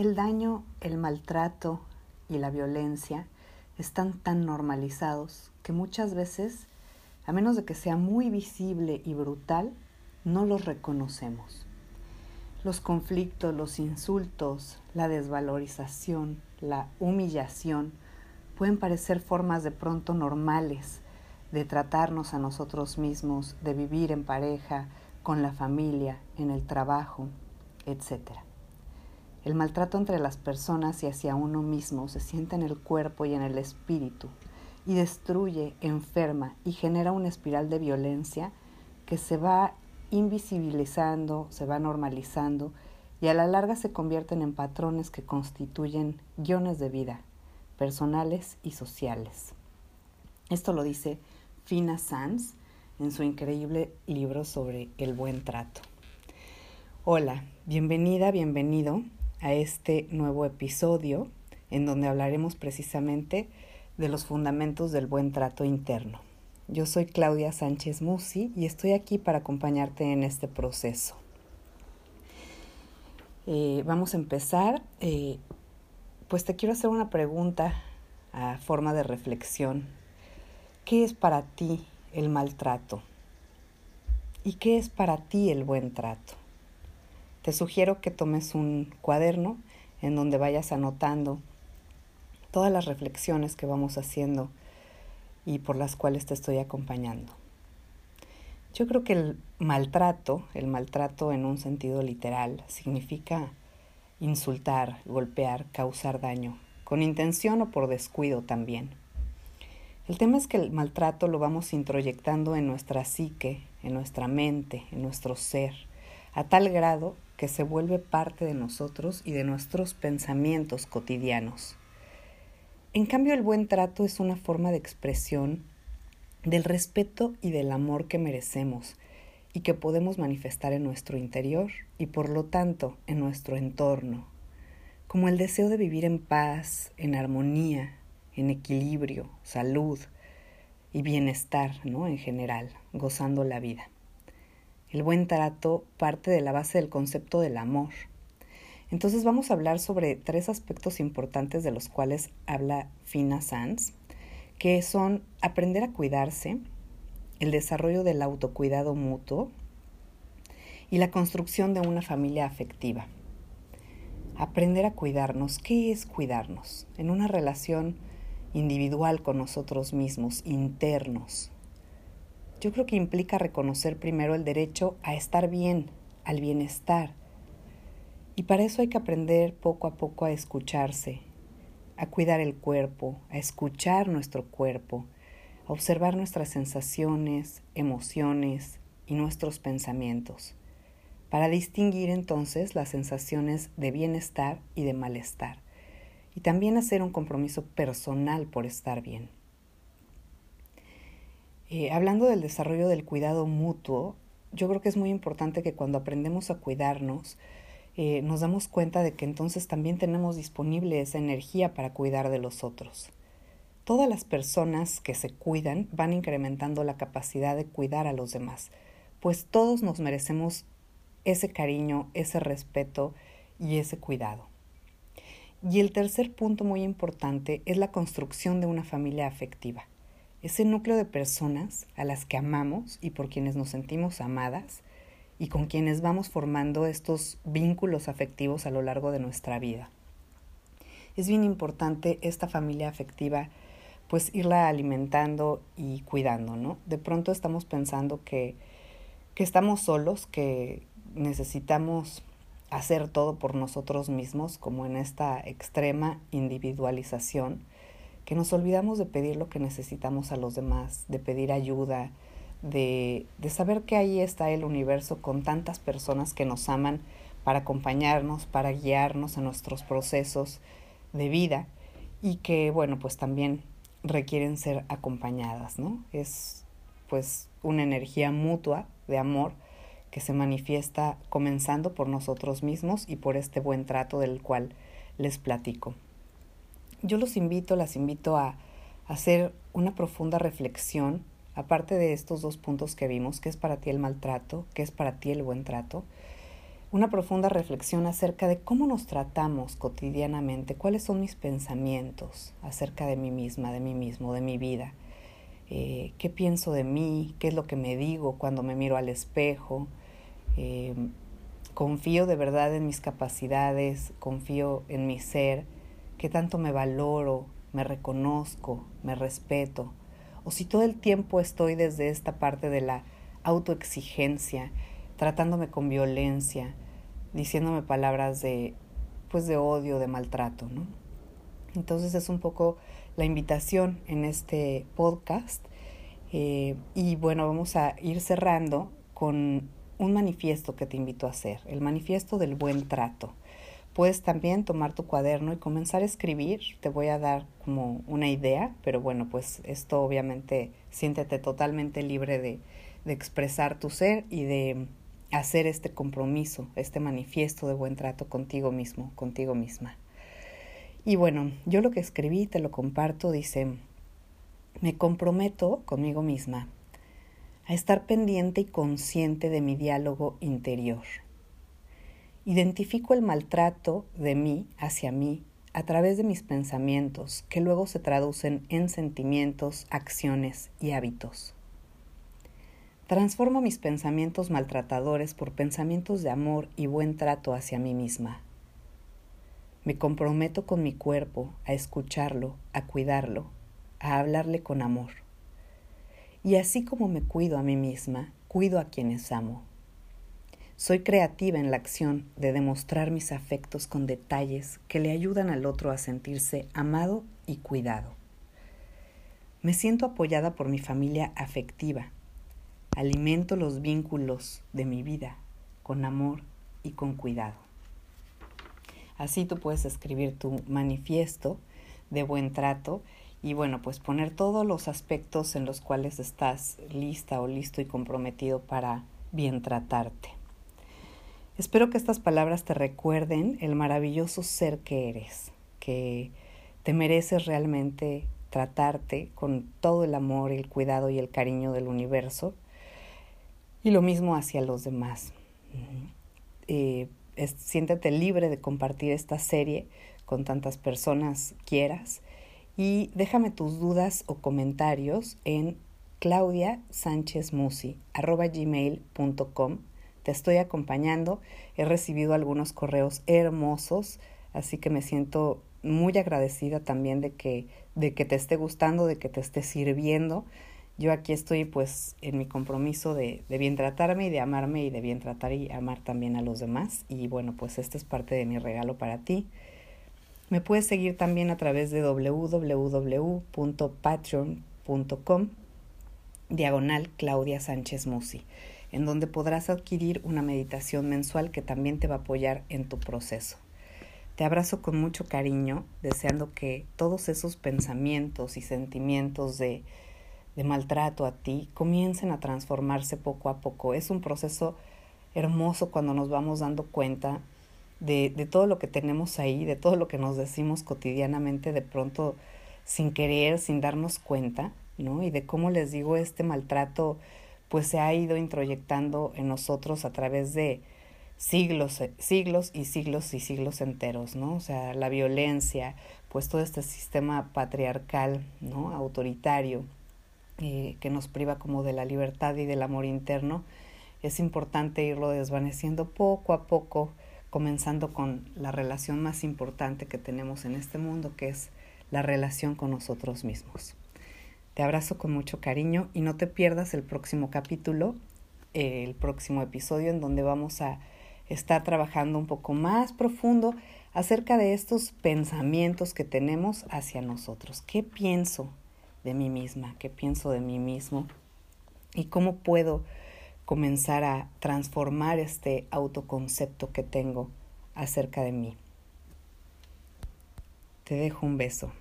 El daño, el maltrato y la violencia están tan normalizados que muchas veces, a menos de que sea muy visible y brutal, no los reconocemos. Los conflictos, los insultos, la desvalorización, la humillación pueden parecer formas de pronto normales de tratarnos a nosotros mismos, de vivir en pareja, con la familia, en el trabajo, etc. El maltrato entre las personas y hacia uno mismo se siente en el cuerpo y en el espíritu y destruye, enferma y genera una espiral de violencia que se va invisibilizando, se va normalizando y a la larga se convierten en patrones que constituyen guiones de vida, personales y sociales. Esto lo dice Fina Sanz en su increíble libro sobre el buen trato. Hola, bienvenida, bienvenido a este nuevo episodio en donde hablaremos precisamente de los fundamentos del buen trato interno. Yo soy Claudia Sánchez Musi y estoy aquí para acompañarte en este proceso. Eh, vamos a empezar. Eh, pues te quiero hacer una pregunta a forma de reflexión. ¿Qué es para ti el maltrato? ¿Y qué es para ti el buen trato? Te sugiero que tomes un cuaderno en donde vayas anotando todas las reflexiones que vamos haciendo y por las cuales te estoy acompañando. Yo creo que el maltrato, el maltrato en un sentido literal, significa insultar, golpear, causar daño, con intención o por descuido también. El tema es que el maltrato lo vamos introyectando en nuestra psique, en nuestra mente, en nuestro ser, a tal grado que se vuelve parte de nosotros y de nuestros pensamientos cotidianos. En cambio, el buen trato es una forma de expresión del respeto y del amor que merecemos y que podemos manifestar en nuestro interior y por lo tanto en nuestro entorno, como el deseo de vivir en paz, en armonía, en equilibrio, salud y bienestar, ¿no? En general, gozando la vida. El buen trato parte de la base del concepto del amor, entonces vamos a hablar sobre tres aspectos importantes de los cuales habla Fina Sanz, que son aprender a cuidarse, el desarrollo del autocuidado mutuo y la construcción de una familia afectiva. Aprender a cuidarnos. ¿Qué es cuidarnos? En una relación individual con nosotros mismos, internos. Yo creo que implica reconocer primero el derecho a estar bien, al bienestar, y para eso hay que aprender poco a poco a escucharse, a cuidar el cuerpo, a escuchar nuestro cuerpo, a observar nuestras sensaciones, emociones y nuestros pensamientos, para distinguir entonces las sensaciones de bienestar y de malestar, y también hacer un compromiso personal por estar bien. Eh, hablando del desarrollo del cuidado mutuo, yo creo que es muy importante que cuando aprendemos a cuidarnos, eh, nos damos cuenta de que entonces también tenemos disponible esa energía para cuidar de los otros. Todas las personas que se cuidan van incrementando la capacidad de cuidar a los demás, pues todos nos merecemos ese cariño, ese respeto y ese cuidado. Y el tercer punto muy importante es la construcción de una familia afectiva, ese núcleo de personas a las que amamos y por quienes nos sentimos amadas y con quienes vamos formando estos vínculos afectivos a lo largo de nuestra vida. Es bien importante esta familia afectiva pues irla alimentando y cuidando, ¿no? De pronto estamos pensando que, que estamos solos, que necesitamos hacer todo por nosotros mismos, como en esta extrema individualización, que nos olvidamos de pedir lo que necesitamos a los demás, de pedir ayuda, de, de saber que ahí está el universo con tantas personas que nos aman para acompañarnos, para guiarnos en nuestros procesos de vida y que, bueno, pues también requieren ser acompañadas, ¿no? Es pues una energía mutua de amor que se manifiesta comenzando por nosotros mismos y por este buen trato del cual les platico. Yo los invito, las invito a hacer una profunda reflexión aparte de estos dos puntos que vimos, ¿qué es para ti el maltrato? ¿Qué es para ti el buen trato? una profunda reflexión acerca de cómo nos tratamos cotidianamente, cuáles son mis pensamientos acerca de mí misma, de mí mismo, de mi vida, eh, qué pienso de mí, qué es lo que me digo cuando me miro al espejo, eh, confío de verdad en mis capacidades, confío en mi ser, qué tanto me valoro, me reconozco, me respeto, o si todo el tiempo estoy desde esta parte de la autoexigencia, tratándome con violencia, diciéndome palabras de pues de odio, de maltrato, ¿no? Entonces es un poco la invitación en este podcast eh, y bueno, vamos a ir cerrando con un manifiesto que te invito a hacer, el manifiesto del buen trato. Puedes también tomar tu cuaderno y comenzar a escribir. Te voy a dar como una idea, pero bueno, pues esto obviamente siéntete totalmente libre de, de expresar tu ser y de hacer este compromiso, este manifiesto de buen trato contigo mismo, contigo misma. Y bueno, yo lo que escribí, te lo comparto, dice, me comprometo conmigo misma a estar pendiente y consciente de mi diálogo interior. Identifico el maltrato de mí hacia mí a través de mis pensamientos, que luego se traducen en sentimientos, acciones y hábitos. Transformo mis pensamientos maltratadores por pensamientos de amor y buen trato hacia mí misma. Me comprometo con mi cuerpo a escucharlo, a cuidarlo, a hablarle con amor. Y así como me cuido a mí misma, cuido a quienes amo. Soy creativa en la acción de demostrar mis afectos con detalles que le ayudan al otro a sentirse amado y cuidado. Me siento apoyada por mi familia afectiva Alimento los vínculos de mi vida con amor y con cuidado. Así tú puedes escribir tu manifiesto de buen trato y bueno, pues poner todos los aspectos en los cuales estás lista o listo y comprometido para bien tratarte. Espero que estas palabras te recuerden el maravilloso ser que eres, que te mereces realmente tratarte con todo el amor, el cuidado y el cariño del universo y lo mismo hacia los demás. Eh, siéntete libre de compartir esta serie con tantas personas quieras y déjame tus dudas o comentarios en claudia te estoy acompañando he recibido algunos correos hermosos así que me siento muy agradecida también de que de que te esté gustando de que te esté sirviendo yo aquí estoy pues en mi compromiso de, de, bien tratarme y de amarme y de bien tratar y amar también a los demás. Y bueno, pues este es parte de mi regalo para ti. Me puedes seguir también a través de www.patreon.com diagonal Claudia Sánchez Musi, en donde podrás adquirir una meditación mensual que también te va a apoyar en tu proceso. Te abrazo con mucho cariño, deseando que todos esos pensamientos y sentimientos de de maltrato a ti comiencen a transformarse poco a poco. Es un proceso hermoso cuando nos vamos dando cuenta de, de, todo lo que tenemos ahí, de todo lo que nos decimos cotidianamente de pronto sin querer, sin darnos cuenta, ¿no? Y de cómo les digo, este maltrato pues se ha ido introyectando en nosotros a través de siglos, siglos y siglos y siglos enteros, ¿no? O sea, la violencia, pues todo este sistema patriarcal, ¿no? Autoritario, eh, que nos priva como de la libertad y del amor interno, es importante irlo desvaneciendo poco a poco, comenzando con la relación más importante que tenemos en este mundo, que es la relación con nosotros mismos. Te abrazo con mucho cariño y no te pierdas el próximo capítulo, eh, el próximo episodio en donde vamos a estar trabajando un poco más profundo acerca de estos pensamientos que tenemos hacia nosotros. ¿Qué pienso? de mí misma, qué pienso de mí mismo y cómo puedo comenzar a transformar este autoconcepto que tengo acerca de mí. Te dejo un beso.